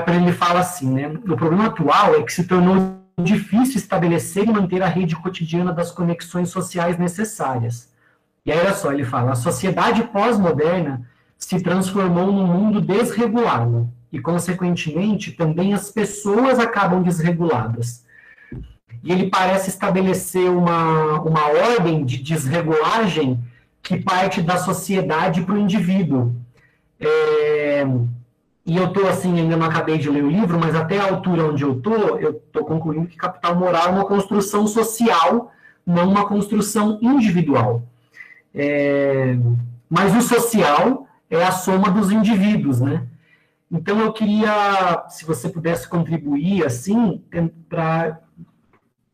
Kuiper ele fala assim, né? O problema atual é que se tornou difícil estabelecer e manter a rede cotidiana das conexões sociais necessárias. E aí, olha só, ele fala: a sociedade pós-moderna se transformou num mundo desregulado e, consequentemente, também as pessoas acabam desreguladas. E ele parece estabelecer uma, uma ordem de desregulagem que parte da sociedade para o indivíduo. É, e eu estou assim, ainda não acabei de ler o livro, mas até a altura onde eu estou, eu estou concluindo que capital moral é uma construção social, não uma construção individual. É, mas o social é a soma dos indivíduos, né? Então eu queria, se você pudesse contribuir assim, para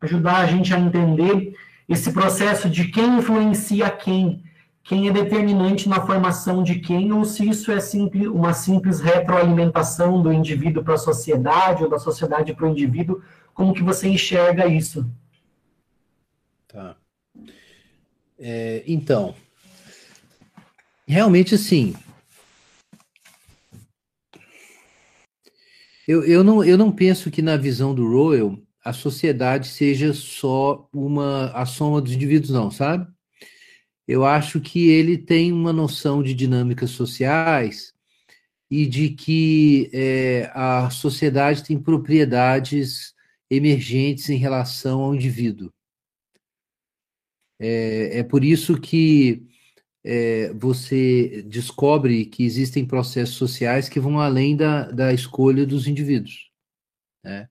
ajudar a gente a entender esse processo de quem influencia quem quem é determinante na formação de quem, ou se isso é simples, uma simples retroalimentação do indivíduo para a sociedade, ou da sociedade para o indivíduo, como que você enxerga isso? Tá. É, então, realmente assim, eu, eu, não, eu não penso que na visão do Royal a sociedade seja só uma a soma dos indivíduos, não, sabe? Eu acho que ele tem uma noção de dinâmicas sociais e de que é, a sociedade tem propriedades emergentes em relação ao indivíduo. É, é por isso que é, você descobre que existem processos sociais que vão além da, da escolha dos indivíduos. Né?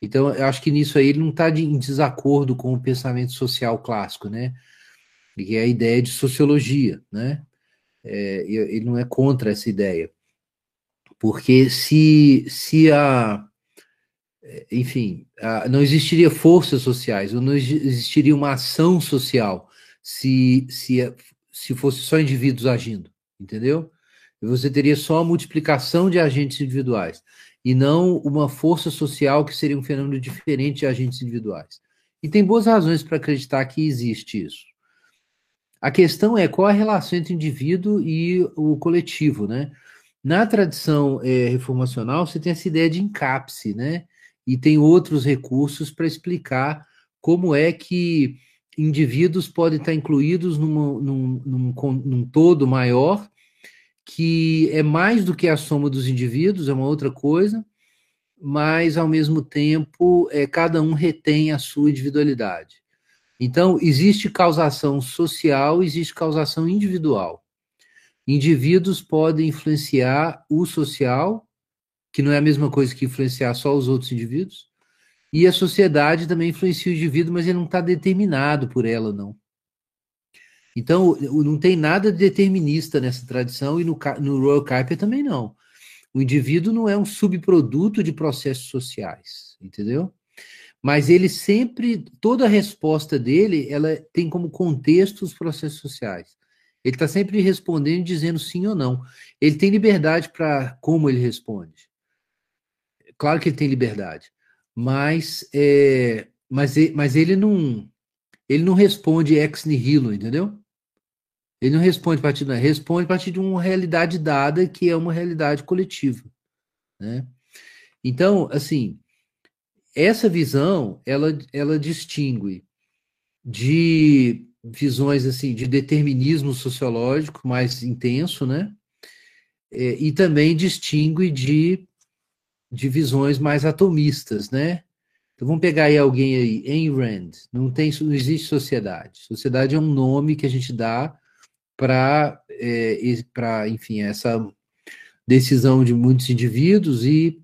Então, eu acho que nisso aí ele não está em desacordo com o pensamento social clássico, né? Que é a ideia de sociologia, né? É, ele não é contra essa ideia, porque se, se a, enfim, a, não existiria forças sociais, ou não existiria uma ação social se, se, se fosse só indivíduos agindo, entendeu? Você teria só a multiplicação de agentes individuais, e não uma força social que seria um fenômeno diferente de agentes individuais. E tem boas razões para acreditar que existe isso. A questão é qual a relação entre o indivíduo e o coletivo, né? Na tradição é, reformacional, você tem essa ideia de encapse, né? E tem outros recursos para explicar como é que indivíduos podem estar incluídos numa, num, num, num todo maior, que é mais do que a soma dos indivíduos, é uma outra coisa, mas ao mesmo tempo é, cada um retém a sua individualidade. Então, existe causação social, existe causação individual. Indivíduos podem influenciar o social, que não é a mesma coisa que influenciar só os outros indivíduos, e a sociedade também influencia o indivíduo, mas ele não está determinado por ela, não. Então, não tem nada determinista nessa tradição, e no, no Royal Kuiper também não. O indivíduo não é um subproduto de processos sociais, entendeu? Mas ele sempre, toda a resposta dele, ela tem como contexto os processos sociais. Ele está sempre respondendo, dizendo sim ou não. Ele tem liberdade para como ele responde. Claro que ele tem liberdade, mas, é, mas, mas ele não ele não responde ex nihilo, entendeu? Ele não responde a partir de responde a partir de uma realidade dada que é uma realidade coletiva, né? Então, assim, essa visão, ela, ela distingue de visões assim de determinismo sociológico mais intenso, né? É, e também distingue de, de visões mais atomistas, né? Então vamos pegar aí alguém aí, Ayn Rand. Não tem, não existe sociedade. Sociedade é um nome que a gente dá para, é, para, enfim, essa decisão de muitos indivíduos e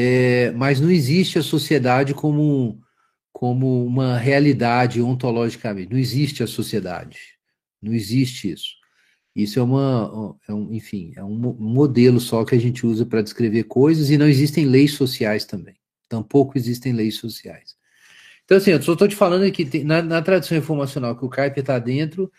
é, mas não existe a sociedade como, como uma realidade ontologicamente. Não existe a sociedade. Não existe isso. Isso é uma, é um, enfim, é um modelo só que a gente usa para descrever coisas e não existem leis sociais também. Tampouco existem leis sociais. Então, assim, eu só estou te falando aqui, na, na tradição informacional que o Kuiper está dentro,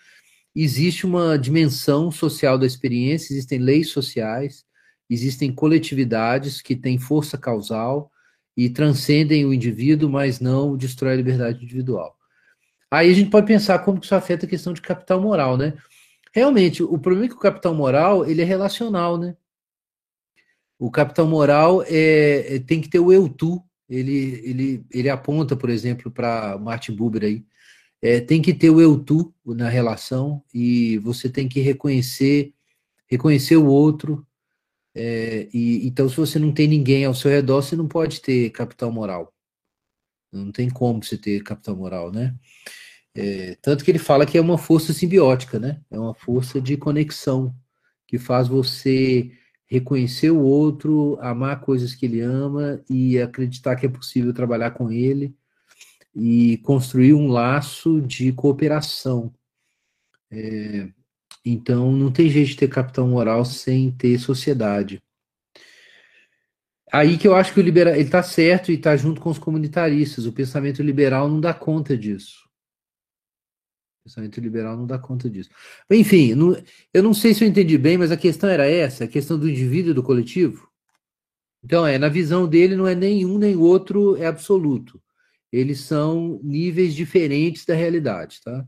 existe uma dimensão social da experiência, existem leis sociais, existem coletividades que têm força causal e transcendem o indivíduo, mas não destrói a liberdade individual. Aí a gente pode pensar como que isso afeta a questão de capital moral, né? Realmente, o problema é que o capital moral, ele é relacional, né? o capital moral é, é, tem que ter o eu tu. Ele, ele, ele aponta, por exemplo, para Martin Buber aí, é, tem que ter o eu tu na relação e você tem que reconhecer reconhecer o outro. É, e então, se você não tem ninguém ao seu redor, você não pode ter capital moral. Não tem como você ter capital moral, né? É, tanto que ele fala que é uma força simbiótica, né? É uma força de conexão que faz você reconhecer o outro, amar coisas que ele ama e acreditar que é possível trabalhar com ele e construir um laço de cooperação. É, então, não tem jeito de ter capital moral sem ter sociedade. Aí que eu acho que o liberal ele está certo e está junto com os comunitaristas. O pensamento liberal não dá conta disso. O pensamento liberal não dá conta disso. Enfim, não, eu não sei se eu entendi bem, mas a questão era essa, a questão do indivíduo e do coletivo. Então, é, na visão dele, não é nenhum nem outro é absoluto. Eles são níveis diferentes da realidade, tá?